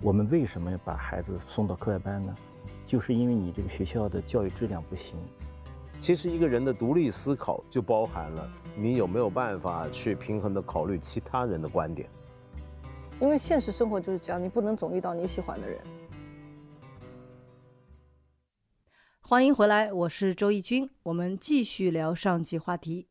我们为什么要把孩子送到课外班呢？就是因为你这个学校的教育质量不行。其实一个人的独立思考就包含了你有没有办法去平衡的考虑其他人的观点。因为现实生活就是这样，你不能总遇到你喜欢的人。欢迎回来，我是周轶君，我们继续聊上集话题。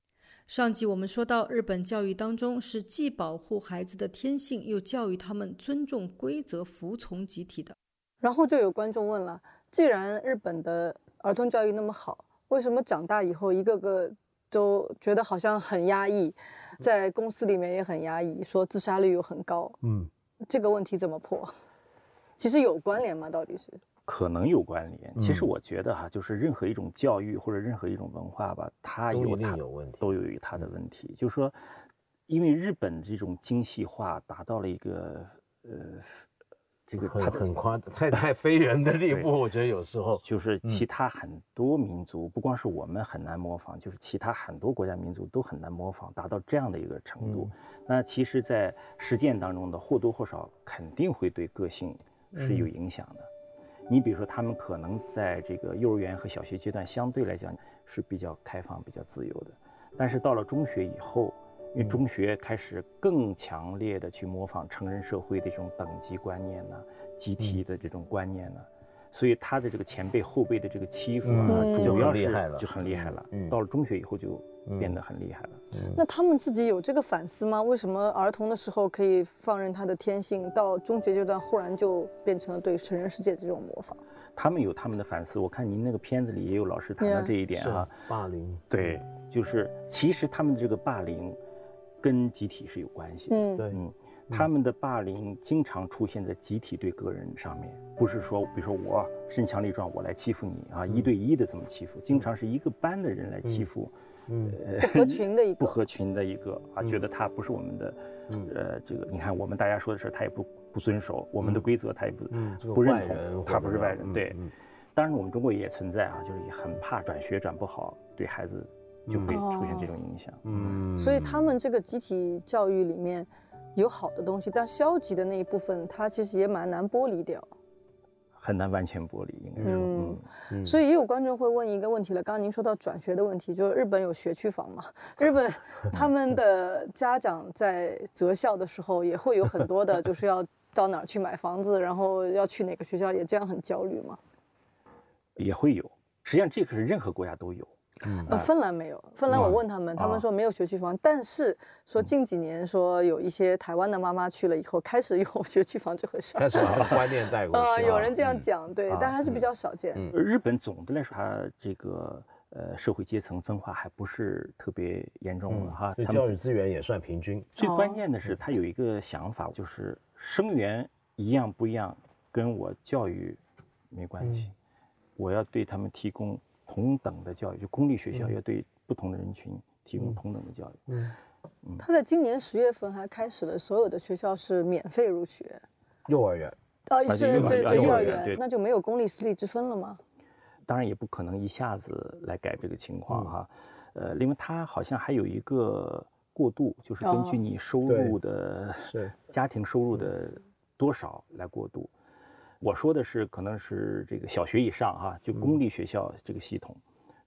上集我们说到，日本教育当中是既保护孩子的天性，又教育他们尊重规则、服从集体的。然后就有观众问了：既然日本的儿童教育那么好，为什么长大以后一个个都觉得好像很压抑，在公司里面也很压抑，说自杀率又很高？嗯，这个问题怎么破？其实有关联吗？到底是？可能有关联。其实我觉得哈，就是任何一种教育或者任何一种文化吧，它有它有问题，都有它的问题。就是说，因为日本这种精细化达到了一个呃，这个很很夸 太太非人的地步。我觉得有时候就是其他很多民族，不光是我们很难模仿，就是其他很多国家民族都很难模仿，达到这样的一个程度。那其实，在实践当中的或多或少肯定会对个性是有影响的。你比如说，他们可能在这个幼儿园和小学阶段相对来讲是比较开放、比较自由的，但是到了中学以后，因为中学开始更强烈的去模仿成人社会的这种等级观念呢、集体的这种观念呢，所以他的这个前辈后辈的这个欺负啊，主要是就很厉害了。到了中学以后就。变得很厉害了。那他们自己有这个反思吗？为什么儿童的时候可以放任他的天性，到中学阶段忽然就变成了对成人世界的这种模仿？他们有他们的反思。我看您那个片子里也有老师谈到这一点啊。霸凌。对，就是其实他们的这个霸凌跟集体是有关系的。嗯，对，嗯，他们的霸凌经常出现在集体对个人上面，不是说比如说我身强力壮我来欺负你啊，一对一的这么欺负，经常是一个班的人来欺负。嗯，不合群的一个，不合群的一个啊，觉得他不是我们的，呃，这个你看我们大家说的事他也不不遵守我们的规则，他也不不认同，他不是外人，对。当然我们中国也存在啊，就是很怕转学转不好，对孩子就会出现这种影响。嗯，所以他们这个集体教育里面有好的东西，但消极的那一部分，它其实也蛮难剥离掉。很难完全剥离，应该说，嗯，所以也有观众会问一个问题了。刚刚您说到转学的问题，就是日本有学区房嘛？日本 他们的家长在择校的时候也会有很多的，就是要到哪儿去买房子，然后要去哪个学校，也这样很焦虑吗？也会有，实际上这个是任何国家都有。嗯，芬兰没有。芬兰我问他们，他们说没有学区房，但是说近几年说有一些台湾的妈妈去了以后，开始有 学区房这回事。开始把 观念带过去。啊，有人这样讲，对，但还是比较少见。日本总的来说，它这个呃社会阶层分化还不是特别严重的哈。对教育资源也算平均。最关键的是，他有一个想法，就是生源一样不一样，跟我教育没关系，我要对他们提供。同等的教育，就公立学校要对不同的人群提供同等的教育。嗯，他在今年十月份还开始了所有的学校是免费入学，幼儿园。啊，是对对幼儿园，那就没有公立私立之分了吗？当然也不可能一下子来改这个情况哈。呃，因为他好像还有一个过渡，就是根据你收入的家庭收入的多少来过渡。我说的是，可能是这个小学以上哈，就公立学校这个系统。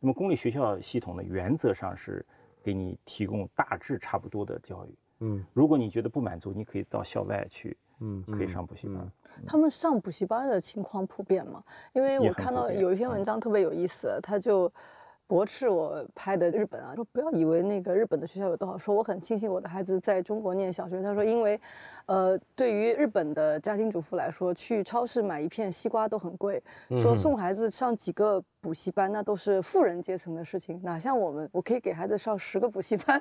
那么公立学校系统呢，原则上是给你提供大致差不多的教育。嗯，如果你觉得不满足，你可以到校外去，嗯，可以上补习班。他们上补习班的情况普遍吗？因为我看到有一篇文章特别有意思，他就。驳斥我拍的日本啊，说不要以为那个日本的学校有多好，说我很庆幸我的孩子在中国念小学。他说，因为，呃，对于日本的家庭主妇来说，去超市买一片西瓜都很贵，说送孩子上几个。补习班那都是富人阶层的事情，哪像我们，我可以给孩子上十个补习班。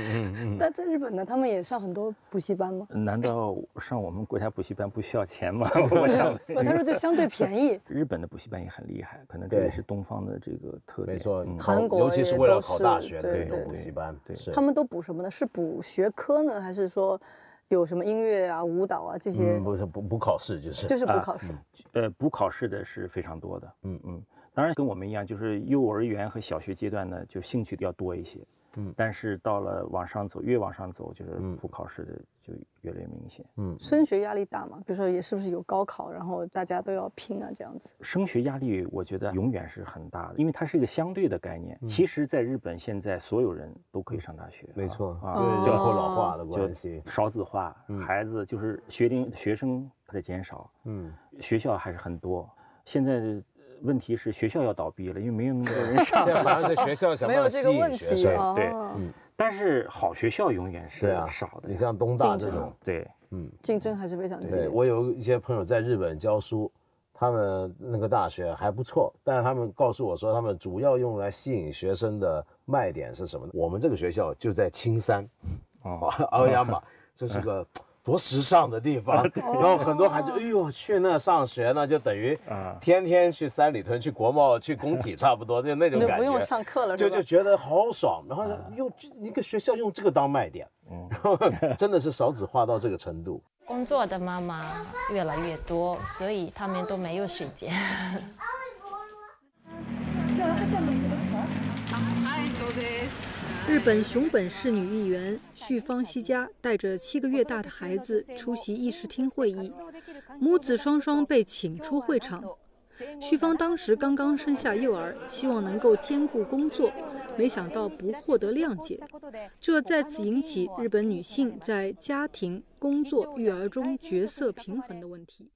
但在日本呢，他们也上很多补习班吗？难道上我们国家补习班不需要钱吗？我想，他说就相对便宜。日本的补习班也很厉害，可能这也是东方的这个特点。没错，韩国尤其是为了考大学的那种补习班。对，他们都补什么呢？是补学科呢，还是说有什么音乐啊、舞蹈啊这些？不是补补考试，就是就是补考试。呃，补考试的是非常多的。嗯嗯。当然跟我们一样，就是幼儿园和小学阶段呢，就兴趣要多一些。嗯，但是到了往上走，越往上走，就是普考试的就越来越明显。嗯，升学压力大嘛？比如说，也是不是有高考，然后大家都要拼啊，这样子。升学压力，我觉得永远是很大的，因为它是一个相对的概念。其实，在日本现在所有人都可以上大学，没错啊，人口老化的关系，少子化，孩子就是学龄学生在减少，嗯，学校还是很多。现在。问题是学校要倒闭了，因为没有那么多人上。现在反正在学校想办法吸引学生，对，嗯。但是好学校永远是少的。你像东大这种，对，嗯，竞争还是非常激烈。我有一些朋友在日本教书，他们那个大学还不错，但是他们告诉我说，他们主要用来吸引学生的卖点是什么呢？我们这个学校就在青山，啊，奥亚马，这是个。多时尚的地方，然后很多孩子，哎呦，去那上学呢，就等于天天去三里屯、去国贸、去工体，差不多就那种感觉。不用上课了，就就觉得好爽。然后用一个学校用这个当卖点，然后真的是少子化到这个程度。工作的妈妈越来越多，所以他们都没有时间。日本熊本市女议员绪方希佳带着七个月大的孩子出席议事厅会议，母子双双被请出会场。绪方当时刚刚生下幼儿，希望能够兼顾工作，没想到不获得谅解，这再次引起日本女性在家庭、工作、育儿中角色平衡的问题。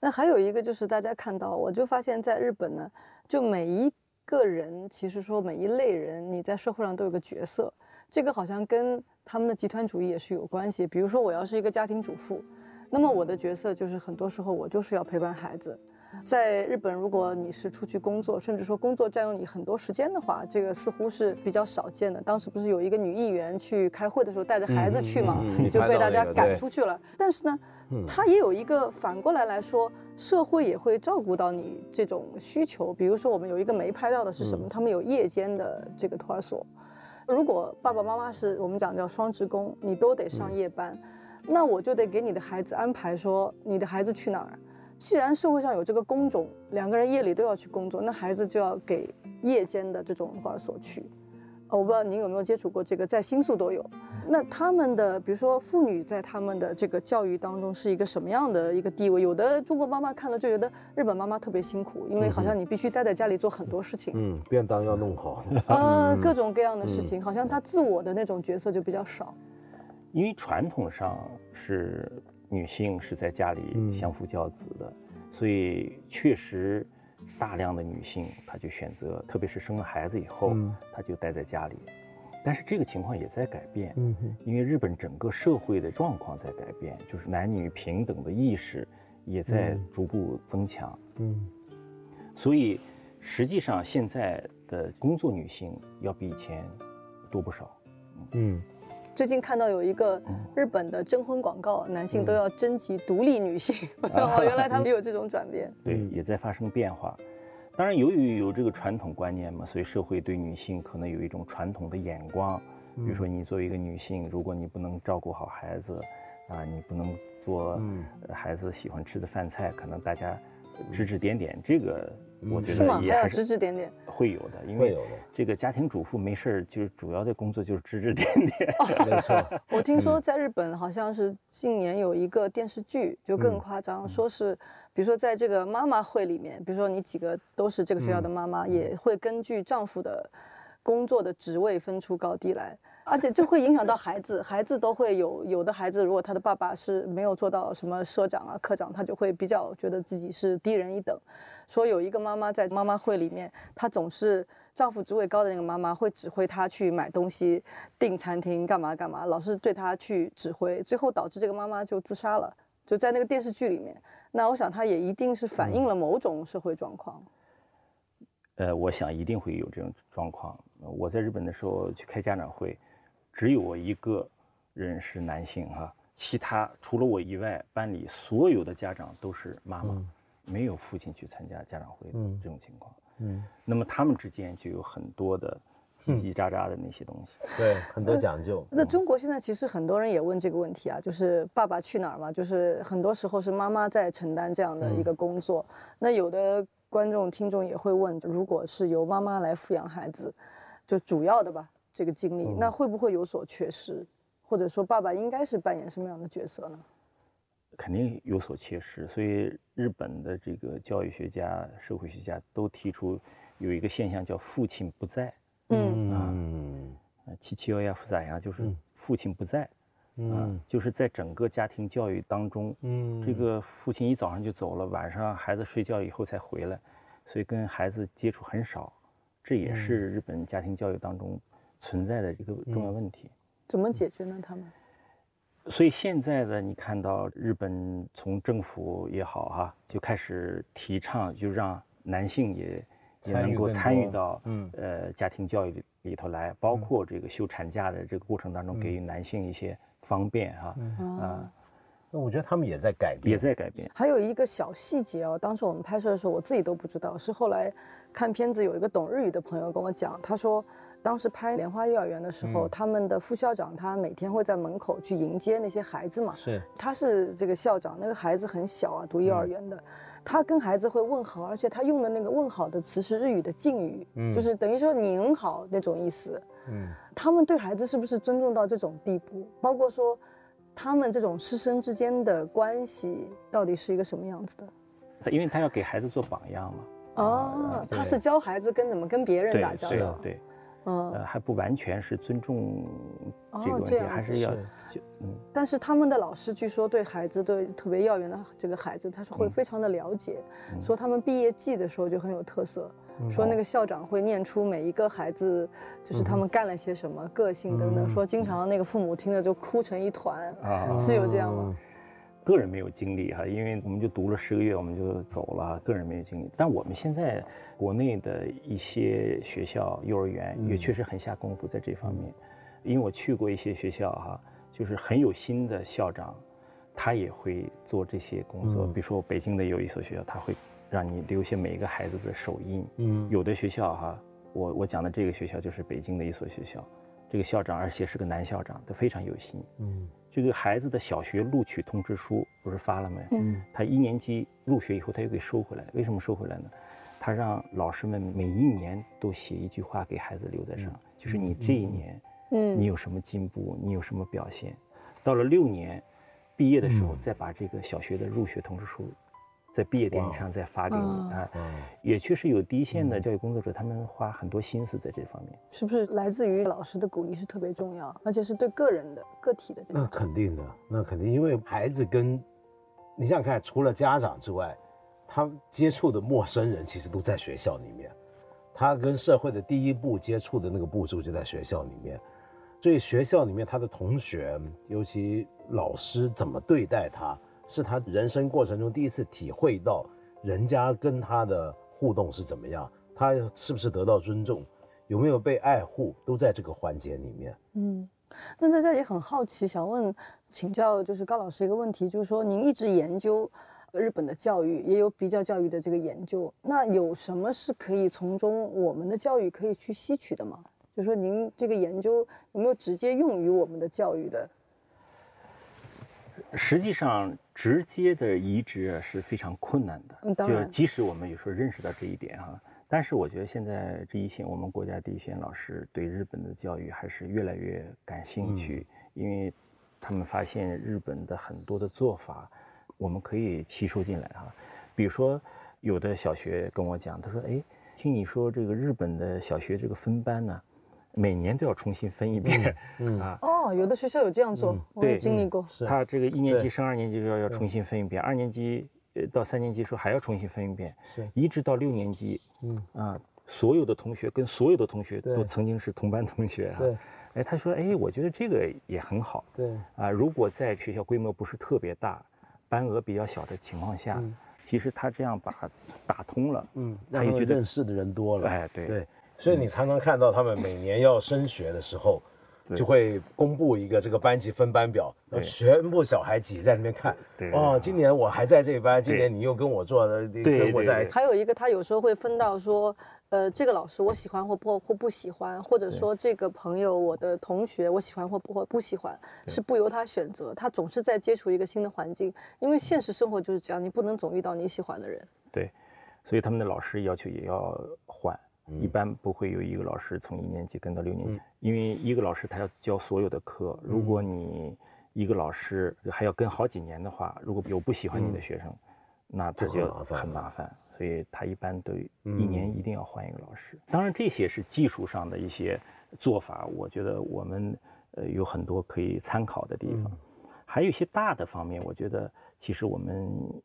那还有一个就是大家看到，我就发现在日本呢，就每一。个人其实说每一类人，你在社会上都有个角色，这个好像跟他们的集团主义也是有关系。比如说，我要是一个家庭主妇，那么我的角色就是很多时候我就是要陪伴孩子。在日本，如果你是出去工作，甚至说工作占用你很多时间的话，这个似乎是比较少见的。当时不是有一个女议员去开会的时候带着孩子去嘛，就被大家赶出去了。但是呢，她也有一个反过来来说。社会也会照顾到你这种需求，比如说我们有一个没拍到的是什么？他们有夜间的这个托儿所。如果爸爸妈妈是我们讲叫双职工，你都得上夜班，那我就得给你的孩子安排说你的孩子去哪儿。既然社会上有这个工种，两个人夜里都要去工作，那孩子就要给夜间的这种托儿所去。我不知道您有没有接触过这个，在新宿都有。那他们的，比如说妇女在他们的这个教育当中是一个什么样的一个地位？有的中国妈妈看了就觉得日本妈妈特别辛苦，因为好像你必须待在家里做很多事情。嗯，便当要弄好。呃，各种各样的事情，好像她自我的那种角色就比较少。因为传统上是女性是在家里相夫教子的，所以确实。大量的女性，她就选择，特别是生了孩子以后，她就待在家里。但是这个情况也在改变，嗯，因为日本整个社会的状况在改变，就是男女平等的意识也在逐步增强，嗯，所以实际上现在的工作女性要比以前多不少，嗯。最近看到有一个日本的征婚广告，男性都要征集独立女性。哦，原来他们也有这种转变，对，也在发生变化。当然，由于有这个传统观念嘛，所以社会对女性可能有一种传统的眼光。比如说，你作为一个女性，如果你不能照顾好孩子，啊，你不能做孩子喜欢吃的饭菜，可能大家指指点点。这个。我觉得也还是指指点点会有的，因为这个家庭主妇没事儿，就是主要的工作就是指指点点。没错，我听说在日本好像是近年有一个电视剧就更夸张，说是比如说在这个妈妈会里面，比如说你几个都是这个学校的妈妈，也会根据丈夫的工作的职位分出高低来。而且这会影响到孩子，孩子都会有有的孩子，如果他的爸爸是没有做到什么社长啊、科长，他就会比较觉得自己是低人一等。说有一个妈妈在妈妈会里面，她总是丈夫职位高的那个妈妈会指挥她去买东西、订餐厅、干嘛干嘛，老是对她去指挥，最后导致这个妈妈就自杀了。就在那个电视剧里面，那我想她也一定是反映了某种社会状况。呃，我想一定会有这种状况。我在日本的时候去开家长会。只有我一个人是男性哈，其他除了我以外，班里所有的家长都是妈妈，没有父亲去参加家长会的这种情况。嗯，那么他们之间就有很多的叽叽喳喳的那些东西，对，很多讲究。那中国现在其实很多人也问这个问题啊，就是爸爸去哪儿嘛？就是很多时候是妈妈在承担这样的一个工作。那有的观众听众也会问，如果是由妈妈来抚养孩子，就主要的吧。这个经历，那会不会有所缺失？或者说，爸爸应该是扮演什么样的角色呢？肯定有所缺失，所以日本的这个教育学家、社会学家都提出有一个现象叫“父亲不在”。嗯啊，七七幺幺，复杂呀，就是父亲不在。嗯，就是在整个家庭教育当中，嗯，这个父亲一早上就走了，晚上孩子睡觉以后才回来，所以跟孩子接触很少，这也是日本家庭教育当中存在的一个重要问题。怎么解决呢？他们？所以现在的你看到日本从政府也好哈，就开始提倡，就让男性也也能够参与到嗯呃家庭教育里里头来，包括这个休产假的这个过程当中，给予男性一些方便哈啊。那我觉得他们也在改变，也在改变。还有一个小细节哦，当时我们拍摄的时候，我自己都不知道，是后来看片子有一个懂日语的朋友跟我讲，他说。当时拍莲花幼儿园的时候，他们的副校长他每天会在门口去迎接那些孩子嘛。是，他是这个校长，那个孩子很小啊，读幼儿园的，他跟孩子会问好，而且他用的那个问好的词是日语的敬语，就是等于说您好那种意思。嗯，他们对孩子是不是尊重到这种地步？包括说，他们这种师生之间的关系到底是一个什么样子的？因为他要给孩子做榜样嘛。哦，他是教孩子跟怎么跟别人打交道。对。呃，还不完全是尊重这个问题，还是要就嗯。但是他们的老师据说对孩子，对特别幼儿园的这个孩子，他是会非常的了解。说他们毕业季的时候就很有特色，说那个校长会念出每一个孩子，就是他们干了些什么，个性等等。说经常那个父母听了就哭成一团，是有这样吗？个人没有经历哈，因为我们就读了十个月，我们就走了。个人没有经历，但我们现在国内的一些学校、幼儿园也确实很下功夫在这方面。因为我去过一些学校哈，就是很有心的校长，他也会做这些工作。比如说北京的有一所学校，他会让你留下每一个孩子的手印。嗯，有的学校哈，我我讲的这个学校就是北京的一所学校，这个校长而且是个男校长，他非常有心。嗯。这个孩子的小学录取通知书不是发了没？嗯，他一年级入学以后，他又给收回来。为什么收回来呢？他让老师们每一年都写一句话给孩子留在上，就是你这一年，嗯，你有什么进步，你有什么表现，到了六年毕业的时候，再把这个小学的入学通知书。在毕业典礼上再发给你啊，也确实有第一线的教育工作者，他们花很多心思在这方面。是不是来自于老师的鼓励是特别重要，而且是对个人的个体的？那肯定的，那肯定，因为孩子跟你想想看，除了家长之外，他接触的陌生人其实都在学校里面，他跟社会的第一步接触的那个步骤就在学校里面，所以学校里面他的同学，尤其老师怎么对待他。是他人生过程中第一次体会到，人家跟他的互动是怎么样，他是不是得到尊重，有没有被爱护，都在这个环节里面。嗯，那在这也很好奇，想问请教就是高老师一个问题，就是说您一直研究日本的教育，也有比较教育的这个研究，那有什么是可以从中我们的教育可以去吸取的吗？就是说您这个研究有没有直接用于我们的教育的？实际上，直接的移植是非常困难的。就即使我们有时候认识到这一点哈，但是我觉得现在这一线我们国家第一线老师对日本的教育还是越来越感兴趣，因为他们发现日本的很多的做法，我们可以吸收进来哈。比如说，有的小学跟我讲，他说：“哎，听你说这个日本的小学这个分班呢。”每年都要重新分一遍，嗯啊。哦，有的学校有这样做，我经历过。他这个一年级升二年级就要要重新分一遍，二年级呃到三年级时候还要重新分一遍，是，一直到六年级，嗯。啊，所有的同学跟所有的同学都曾经是同班同学哈，哎，他说，哎，我觉得这个也很好，对，啊，如果在学校规模不是特别大，班额比较小的情况下，其实他这样把打通了，嗯，他也觉得认识的人多了，哎，对。对。所以你常常看到他们每年要升学的时候，就会公布一个这个班级分班表，全部小孩挤在那边看。哦，今年我还在这班，今年你又跟我做的，跟我在。还有一个，他有时候会分到说，呃，这个老师我喜欢或不或不喜欢，或者说这个朋友我的同学我喜欢或不或不喜欢，是不由他选择。他总是在接触一个新的环境，因为现实生活就是这样，你不能总遇到你喜欢的人。对，所以他们的老师要求也要换。一般不会有一个老师从一年级跟到六年级，因为一个老师他要教所有的课，如果你一个老师还要跟好几年的话，如果有不喜欢你的学生，那他就很麻烦，所以他一般都一年一定要换一个老师。当然这些是技术上的一些做法，我觉得我们呃有很多可以参考的地方，还有一些大的方面，我觉得其实我们。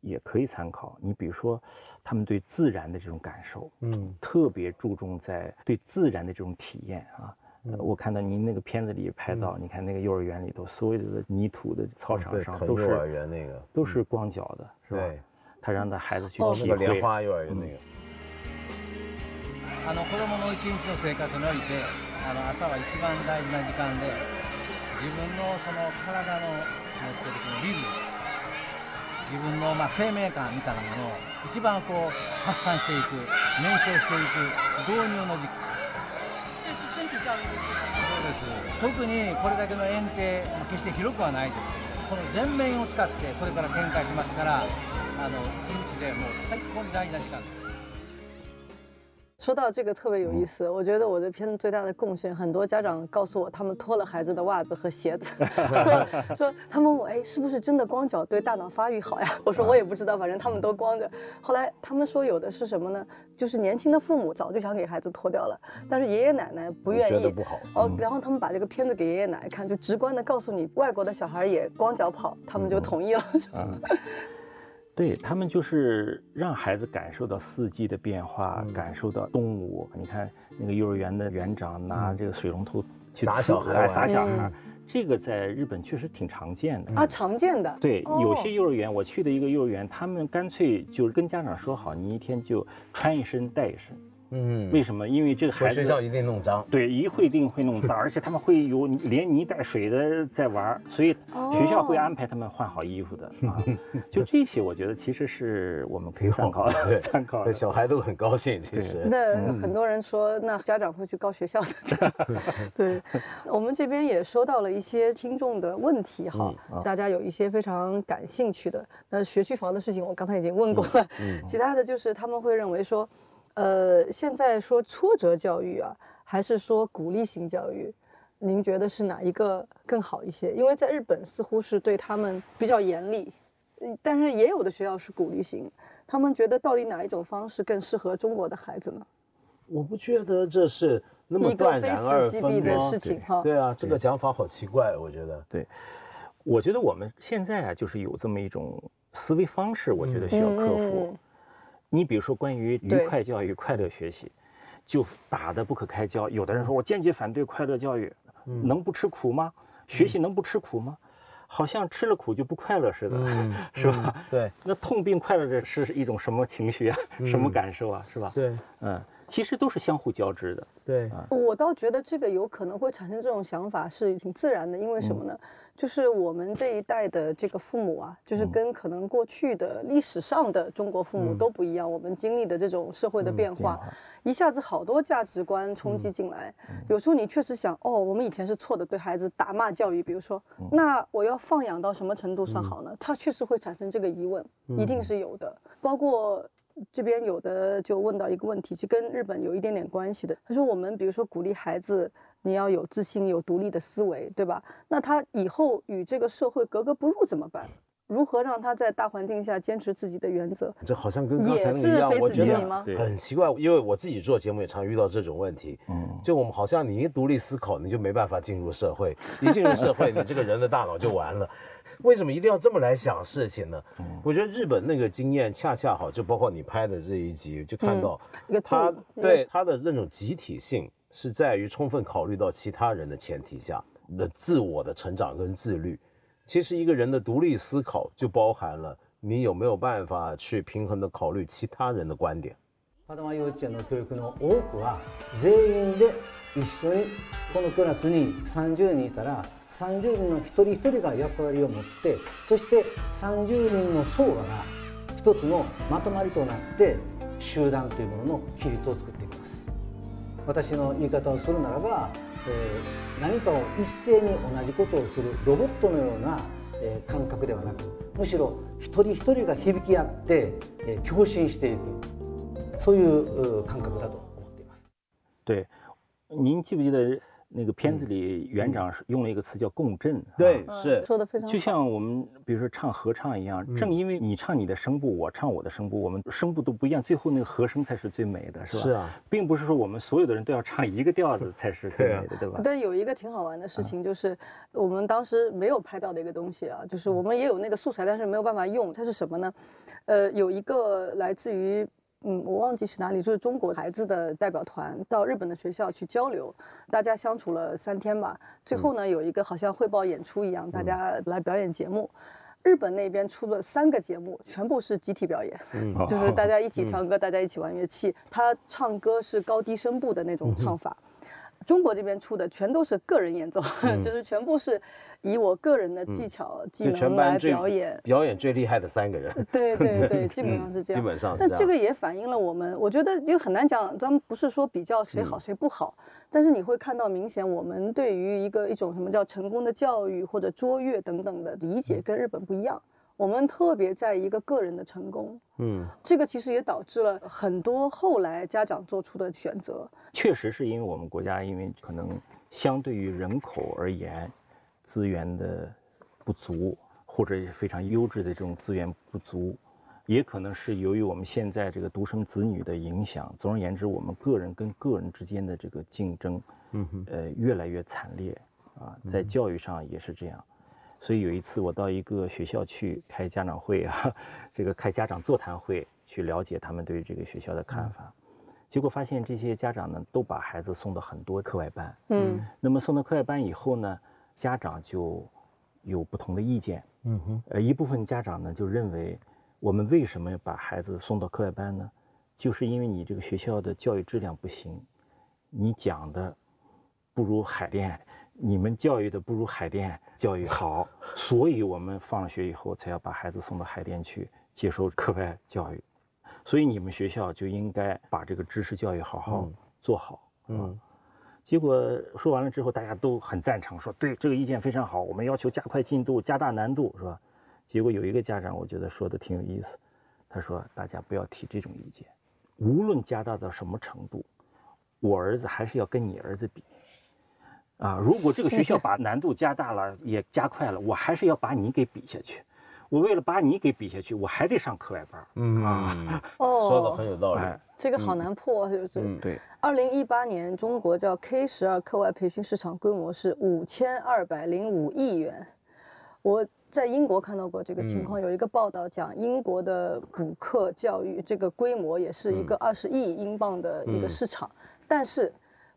也可以参考。你比如说，他们对自然的这种感受，嗯，特别注重在对自然的这种体验啊。我看到您那个片子里拍到，你看那个幼儿园里头，所有的泥土的操场上都是幼儿园那个都是光脚的，是吧？他让他孩子去体会。莲花幼儿园那个。あの子供の一日の生活において、あの朝は一番大事な時間で、自分のその体の持ってるこのリズム。 自分のまあ生命感みたいなものを一番こう発散していく燃焼していく導入の時期そうです特にこれだけの円形決して広くはないです。けどこの全面を使ってこれから展開しますからあの一日でもう最高に大事な時間です。说到这个特别有意思，我觉得我的片子最大的贡献，很多家长告诉我，他们脱了孩子的袜子和鞋子，说他们问我，哎，是不是真的光脚对大脑发育好呀？我说我也不知道，反正他们都光着。后来他们说有的是什么呢？就是年轻的父母早就想给孩子脱掉了，但是爷爷奶奶不愿意，不好。哦，然后他们把这个片子给爷爷奶奶看，就直观的告诉你，外国的小孩也光脚跑，他们就同意了。对他们就是让孩子感受到四季的变化，感受到动物。你看那个幼儿园的园长拿这个水龙头去撒小孩，撒小孩，这个在日本确实挺常见的啊，常见的。对，有些幼儿园，我去的一个幼儿园，他们干脆就是跟家长说好，你一天就穿一身带一身。嗯，为什么？因为这个孩子学校一定弄脏，对，一会定会弄脏，而且他们会有连泥带水的在玩，所以学校会安排他们换好衣服的啊。就这些，我觉得其实是我们可以参考的，参考。小孩都很高兴，其实。那很多人说，那家长会去告学校的。对，我们这边也收到了一些听众的问题哈，大家有一些非常感兴趣的。那学区房的事情，我刚才已经问过了。嗯。其他的就是他们会认为说。呃，现在说挫折教育啊，还是说鼓励型教育？您觉得是哪一个更好一些？因为在日本似乎是对他们比较严厉，但是也有的学校是鼓励型。他们觉得到底哪一种方式更适合中国的孩子呢？我不觉得这是那么断然而分的事情哈。对啊，这个讲法好奇怪，我觉得。对，我觉得我们现在啊，就是有这么一种思维方式，我觉得需要克服。你比如说，关于愉快教育、快乐学习，就打得不可开交。有的人说我坚决反对快乐教育，能不吃苦吗？学习能不吃苦吗？好像吃了苦就不快乐似的，是吧？对。那痛并快乐着是一种什么情绪啊？什么感受啊？是吧？对。嗯，其实都是相互交织的。对。我倒觉得这个有可能会产生这种想法是挺自然的，因为什么呢？就是我们这一代的这个父母啊，就是跟可能过去的历史上的中国父母都不一样。我们经历的这种社会的变化，一下子好多价值观冲击进来。有时候你确实想，哦，我们以前是错的，对孩子打骂教育，比如说，那我要放养到什么程度算好呢？他确实会产生这个疑问，一定是有的。包括这边有的就问到一个问题，其实跟日本有一点点关系的。他说，我们比如说鼓励孩子。你要有自信，有独立的思维，对吧？那他以后与这个社会格格不入怎么办？如何让他在大环境下坚持自己的原则？这好像跟刚才那个一样，我觉得很奇怪。因为我自己做节目也常遇到这种问题。嗯，就我们好像你一独立思考，你就没办法进入社会；一进入社会，你这个人的大脑就完了。为什么一定要这么来想事情呢？我觉得日本那个经验恰恰好，就包括你拍的这一集，就看到他对他的那种集体性。是在于充分考虑到其他人的前提下的自我的成长跟自律。其实一个人的独立思考就包含了你有没有办法去平衡的考虑其他人的观点。子供幼稚園の教育の多くは全員で一緒にこのクラスに30人いたら 30人の一人一人が役割を持ってそして30人の層が一つのまとまりとなって集団というものの比率を作っていきます。私の言い方をするならば、えー、何かを一斉に同じことをするロボットのような、えー、感覚ではなくむしろ一人一人が響き合って、えー、共振していくそういう感覚だと对，您记不记得？那个片子里，园长用了一个词叫共振，对，是说的非常就像我们比如说唱合唱一样，正因为你唱你的声部，我唱我的声部，我们声部都不一样，最后那个和声才是最美的，是吧？是啊，并不是说我们所有的人都要唱一个调子才是最美的，对吧？但有一个挺好玩的事情，就是我们当时没有拍到的一个东西啊，就是我们也有那个素材，但是没有办法用，它是什么呢？呃，有一个来自于。嗯，我忘记是哪里，就是中国孩子的代表团到日本的学校去交流，大家相处了三天吧。最后呢，有一个好像汇报演出一样，大家来表演节目。日本那边出了三个节目，全部是集体表演，就是大家一起唱歌，大家一起玩乐器。他唱歌是高低声部的那种唱法。中国这边出的全都是个人演奏，就是全部是以我个人的技巧技能来表演，表演最厉害的三个人。对对对，基本上是这样。基本上，但这个也反映了我们，我觉得也很难讲，咱们不是说比较谁好谁不好，但是你会看到明显我们对于一个一种什么叫成功的教育或者卓越等等的理解跟日本不一样。我们特别在一个个人的成功，嗯，这个其实也导致了很多后来家长做出的选择。确实是因为我们国家因为可能相对于人口而言，资源的不足，或者非常优质的这种资源不足，也可能是由于我们现在这个独生子女的影响。总而言之，我们个人跟个人之间的这个竞争，嗯哼，呃，越来越惨烈啊，在教育上也是这样。所以有一次我到一个学校去开家长会啊，这个开家长座谈会，去了解他们对这个学校的看法，结果发现这些家长呢都把孩子送到很多课外班，嗯，那么送到课外班以后呢，家长就有不同的意见，嗯哼，呃一部分家长呢就认为，我们为什么要把孩子送到课外班呢？就是因为你这个学校的教育质量不行，你讲的不如海淀。你们教育的不如海淀教育好，所以我们放了学以后才要把孩子送到海淀去接受课外教育，所以你们学校就应该把这个知识教育好好做好。嗯，结果说完了之后，大家都很赞成，说对这个意见非常好，我们要求加快进度，加大难度，是吧？结果有一个家长，我觉得说的挺有意思，他说大家不要提这种意见，无论加大到什么程度，我儿子还是要跟你儿子比。啊，如果这个学校把难度加大了，也加快了，我还是要把你给比下去。我为了把你给比下去，我还得上课外班。嗯啊，哦，说的很有道理。这个好难破，是不是？嗯，对。二零一八年，中国叫 K 十二课外培训市场规模是五千二百零五亿元。我在英国看到过这个情况，有一个报道讲英国的补课教育这个规模也是一个二十亿英镑的一个市场，但是。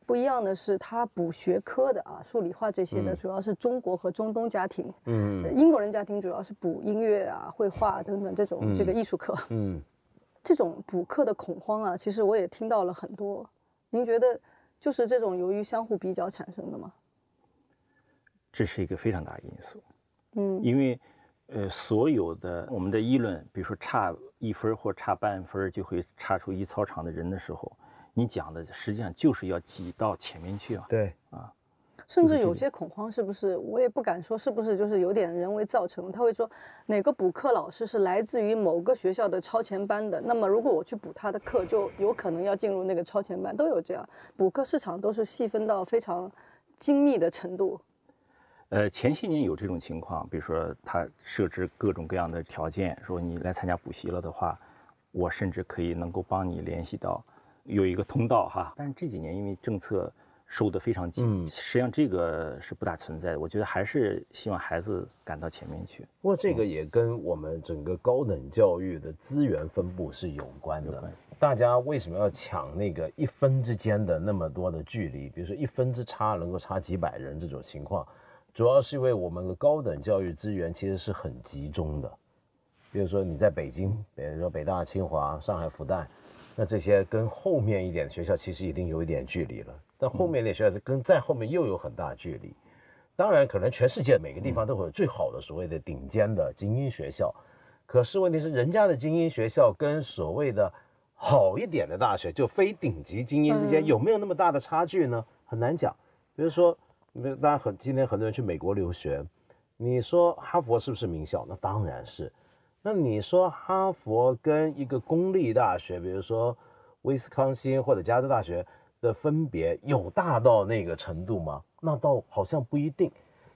不一样的是，他补学科的啊，数理化这些的，主要是中国和中东家庭。嗯，英国人家庭主要是补音乐啊、绘画等等这种这个艺术课。嗯，这种补课的恐慌啊，其实我也听到了很多。您觉得，就是这种由于相互比较产生的吗？这是一个非常大的因素。嗯，因为，呃，所有的我们的议论，比如说差一分或差半分就会差出一操场的人的时候。你讲的实际上就是要挤到前面去啊！对啊，甚至有些恐慌是不是？我也不敢说是不是，就是有点人为造成。他会说哪个补课老师是来自于某个学校的超前班的，那么如果我去补他的课，就有可能要进入那个超前班，都有这样。补课市场都是细分到非常精密的程度。呃，前些年有这种情况，比如说他设置各种各样的条件，说你来参加补习了的话，我甚至可以能够帮你联系到。有一个通道哈，但是这几年因为政策收得非常紧，实际上这个是不大存在的。我觉得还是希望孩子赶到前面去。不过这个也跟我们整个高等教育的资源分布是有关的。大家为什么要抢那个一分之间的那么多的距离？比如说一分之差能够差几百人这种情况，主要是因为我们的高等教育资源其实是很集中的。比如说你在北京，比如说北大、清华、上海复旦。那这些跟后面一点的学校其实已经有一点距离了，但后面那学校是跟在后面又有很大距离。当然，可能全世界每个地方都会有最好的所谓的顶尖的精英学校，可是问题是人家的精英学校跟所谓的好一点的大学，就非顶级精英之间有没有那么大的差距呢？很难讲。比如说，大家很今天很多人去美国留学，你说哈佛是不是名校？那当然是。那你说哈佛跟一个公立大学，比如说威斯康星或者加州大学，的分别有大到那个程度吗？那倒好像不一定。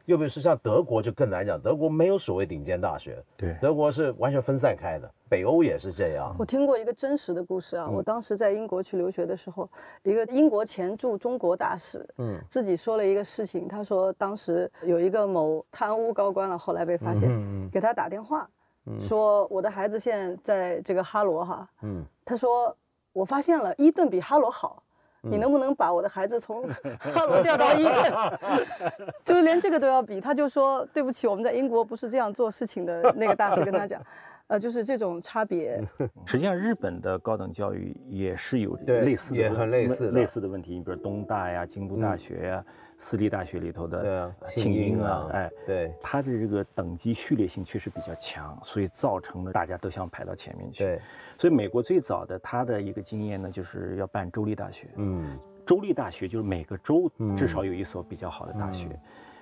又比如说像德国就更难讲，德国没有所谓顶尖大学，对，德国是完全分散开的。北欧也是这样。我听过一个真实的故事啊，我当时在英国去留学的时候，一个英国前驻中国大使，嗯，自己说了一个事情，他说当时有一个某贪污高官了，后来被发现，给他打电话，说我的孩子现在在这个哈罗哈，嗯，他说我发现了伊顿比哈罗好。你能不能把我的孩子从 哈罗调到伊顿？就是连这个都要比，他就说对不起，我们在英国不是这样做事情的。那个大师跟他讲，呃，就是这种差别。实际上，日本的高等教育也是有类似的，也很类似类似的问题。你比如东大呀、京都大学呀。私立大学里头的庆英啊，哎，对，它的这个等级序列性确实比较强，所以造成了大家都想排到前面去。对，所以美国最早的它的一个经验呢，就是要办州立大学。嗯，州立大学就是每个州至少有一所比较好的大学，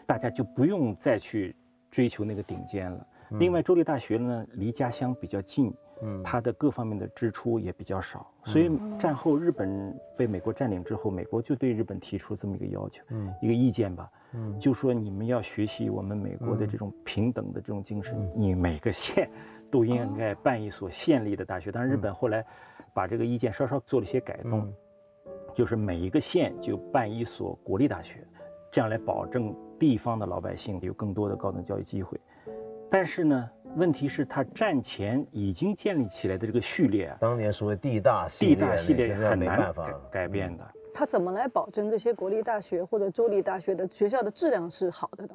大家就不用再去追求那个顶尖了。另外，州立大学呢离家乡比较近。嗯，它的各方面的支出也比较少，所以战后日本被美国占领之后，美国就对日本提出这么一个要求，嗯，一个意见吧，嗯，就说你们要学习我们美国的这种平等的这种精神，你每个县 都应该办一所县立的大学。但是日本后来把这个意见稍稍做了一些改动，就是每一个县就办一所国立大学，这样来保证地方的老百姓有更多的高等教育机会。但是呢？问题是，它战前已经建立起来的这个序列，当年所谓地大地大系列很难改改变的。他怎么来保证这些国立大学或者州立大学的学校的质量是好的呢？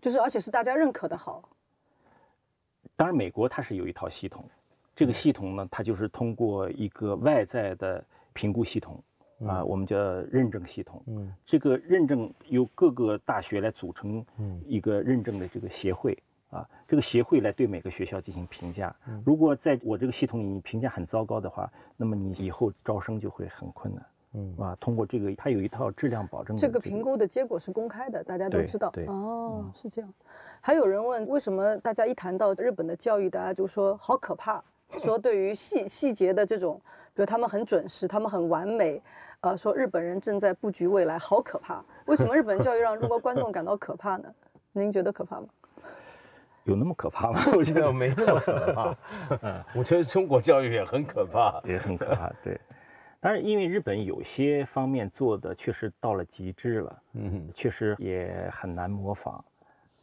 就是而且是大家认可的好。当然，美国它是有一套系统，这个系统呢，它就是通过一个外在的评估系统。啊，我们叫认证系统。嗯，这个认证由各个大学来组成一个认证的这个协会。啊，这个协会来对每个学校进行评价。如果在我这个系统里你评价很糟糕的话，那么你以后招生就会很困难。嗯，啊，通过这个，它有一套质量保证。这个评估的结果是公开的，大家都知道。对，哦，是这样。还有人问，为什么大家一谈到日本的教育，大家就说好可怕？说对于细细节的这种，比如他们很准时，他们很完美。呃，说日本人正在布局未来，好可怕！为什么日本教育让中国观众感到可怕呢？您觉得可怕吗？有那么可怕吗？我觉得没那么可怕。嗯，我觉得中国教育也很可怕，也很可怕。对，但是，因为日本有些方面做的确实到了极致了，嗯，确实也很难模仿，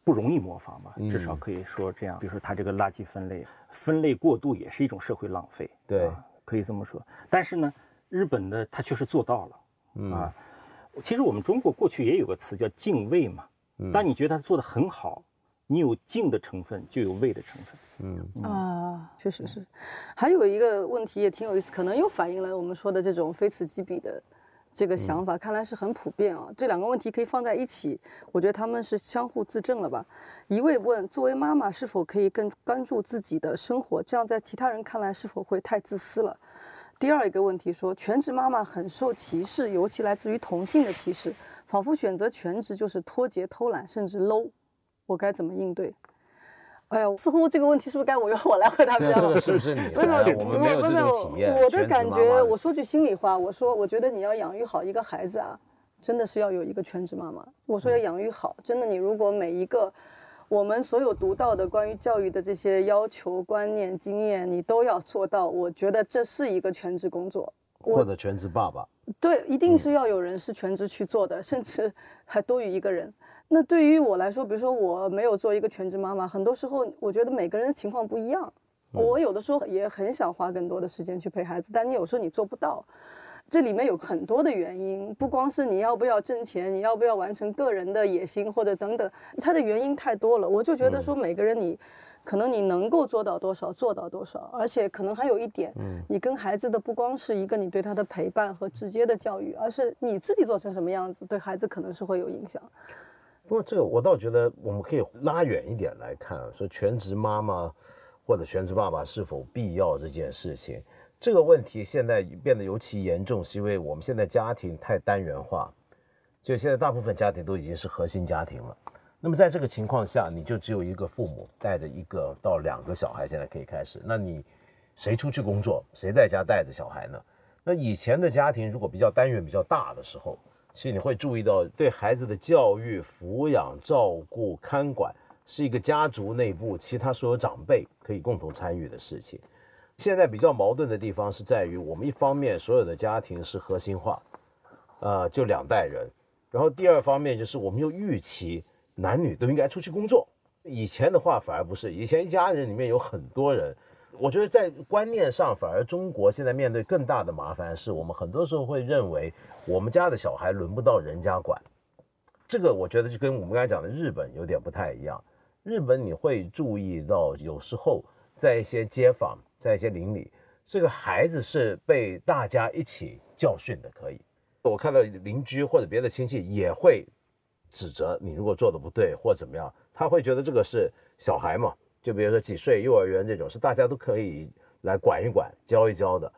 不容易模仿吧？至少可以说这样。比如说，它这个垃圾分类，分类过度也是一种社会浪费。对，可以这么说。但是呢？日本的他确实做到了，啊，其实我们中国过去也有个词叫敬畏嘛。当你觉得他做的很好，你有敬的成分，就有畏的成分。嗯啊，确实是。还有一个问题也挺有意思，可能又反映了我们说的这种非此即彼的这个想法，看来是很普遍啊。这两个问题可以放在一起，我觉得他们是相互自证了吧。一位问：作为妈妈，是否可以更关注自己的生活？这样在其他人看来，是否会太自私了？第二一个问题说，全职妈妈很受歧视，尤其来自于同性的歧视，仿佛选择全职就是脱节、偷懒，甚至 low。我该怎么应对？哎呀，似乎这个问题是不是该我由我来回答比较好？是不是你？没有，我们没有这种体验。我的感觉，我说句心里话，我说，我觉得你要养育好一个孩子啊，真的是要有一个全职妈妈。我说要养育好，真的，你如果每一个。我们所有读到的关于教育的这些要求、观念、经验，你都要做到。我觉得这是一个全职工作，或者全职爸爸。对，一定是要有人是全职去做的，甚至还多于一个人。那对于我来说，比如说我没有做一个全职妈妈，很多时候我觉得每个人的情况不一样。我有的时候也很想花更多的时间去陪孩子，但你有时候你做不到。这里面有很多的原因，不光是你要不要挣钱，你要不要完成个人的野心或者等等，它的原因太多了。我就觉得说，每个人你，可能你能够做到多少做到多少，而且可能还有一点，你跟孩子的不光是一个你对他的陪伴和直接的教育，而是你自己做成什么样子，对孩子可能是会有影响。不过这个我倒觉得我们可以拉远一点来看，说全职妈妈或者全职爸爸是否必要这件事情。这个问题现在变得尤其严重，是因为我们现在家庭太单元化，就现在大部分家庭都已经是核心家庭了。那么在这个情况下，你就只有一个父母带着一个到两个小孩，现在可以开始。那你谁出去工作，谁在家带着小孩呢？那以前的家庭如果比较单元比较大的时候，其实你会注意到，对孩子的教育、抚养、照顾、看管，是一个家族内部其他所有长辈可以共同参与的事情。现在比较矛盾的地方是在于，我们一方面所有的家庭是核心化，呃，就两代人，然后第二方面就是我们又预期男女都应该出去工作。以前的话反而不是，以前一家人里面有很多人。我觉得在观念上，反而中国现在面对更大的麻烦，是我们很多时候会认为我们家的小孩轮不到人家管。这个我觉得就跟我们刚才讲的日本有点不太一样。日本你会注意到，有时候在一些街坊，在一些邻里，这个孩子是被大家一起教训的。可以，我看到邻居或者别的亲戚也会指责你，如果做的不对或怎么样，他会觉得这个是小孩嘛。就比如说几岁幼儿园这种是大家都可以来管一管、教一教的，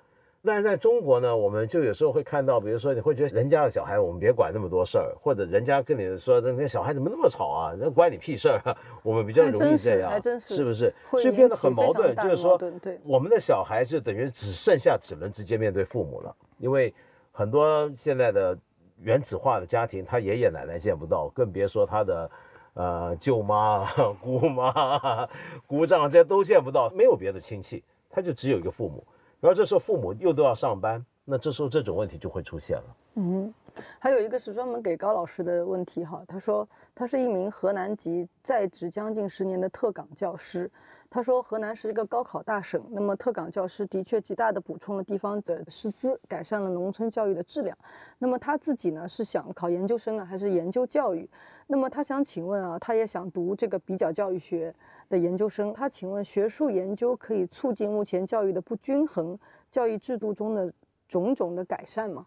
但是在中国呢，我们就有时候会看到，比如说你会觉得人家的小孩我们别管那么多事儿，或者人家跟你说那小孩怎么那么吵啊，那关你屁事儿啊，我们比较容易这样，是不是？所以变得很矛盾，就是说，我们的小孩就等于只剩下只能直接面对父母了，因为很多现在的原子化的家庭，他爷爷奶奶见不到，更别说他的。呃，舅妈、姑妈、姑丈，这些都见不到，没有别的亲戚，他就只有一个父母。然后这时候父母又都要上班，那这时候这种问题就会出现了。嗯，还有一个是专门给高老师的问题哈，他说他是一名河南籍在职将近十年的特岗教师。他说，河南是一个高考大省，那么特岗教师的确极大的补充了地方的师资，改善了农村教育的质量。那么他自己呢，是想考研究生啊，还是研究教育？那么他想请问啊，他也想读这个比较教育学的研究生。他请问，学术研究可以促进目前教育的不均衡、教育制度中的种种的改善吗？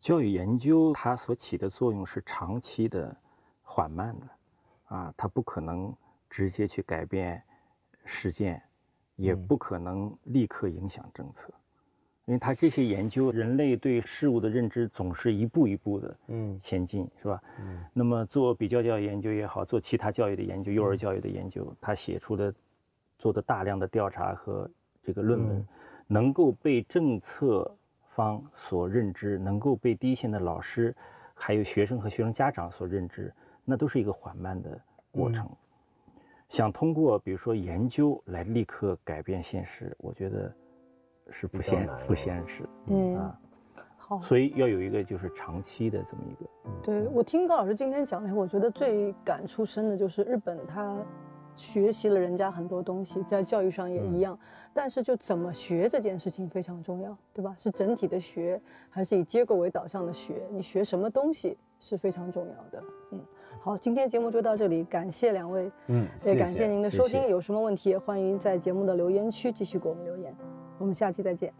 教育研究它所起的作用是长期的、缓慢的，啊，它不可能。直接去改变实践，也不可能立刻影响政策，因为他这些研究，人类对事物的认知总是一步一步的嗯前进，是吧？嗯。那么做比较教育研究也好，做其他教育的研究，幼儿教育的研究，他写出的做的大量的调查和这个论文，能够被政策方所认知，能够被第一线的老师，还有学生和学生家长所认知，那都是一个缓慢的过程。想通过比如说研究来立刻改变现实，我觉得是不现不现实。嗯啊，好，所以要有一个就是长期的这么一个。对我听高老师今天讲的，我觉得最感触深的就是日本，他学习了人家很多东西，在教育上也一样，但是就怎么学这件事情非常重要，对吧？是整体的学，还是以结果为导向的学？你学什么东西是非常重要的。嗯。好，今天节目就到这里，感谢两位，嗯，也感谢您的收听。有什么问题，也欢迎在节目的留言区继续给我们留言。我们下期再见。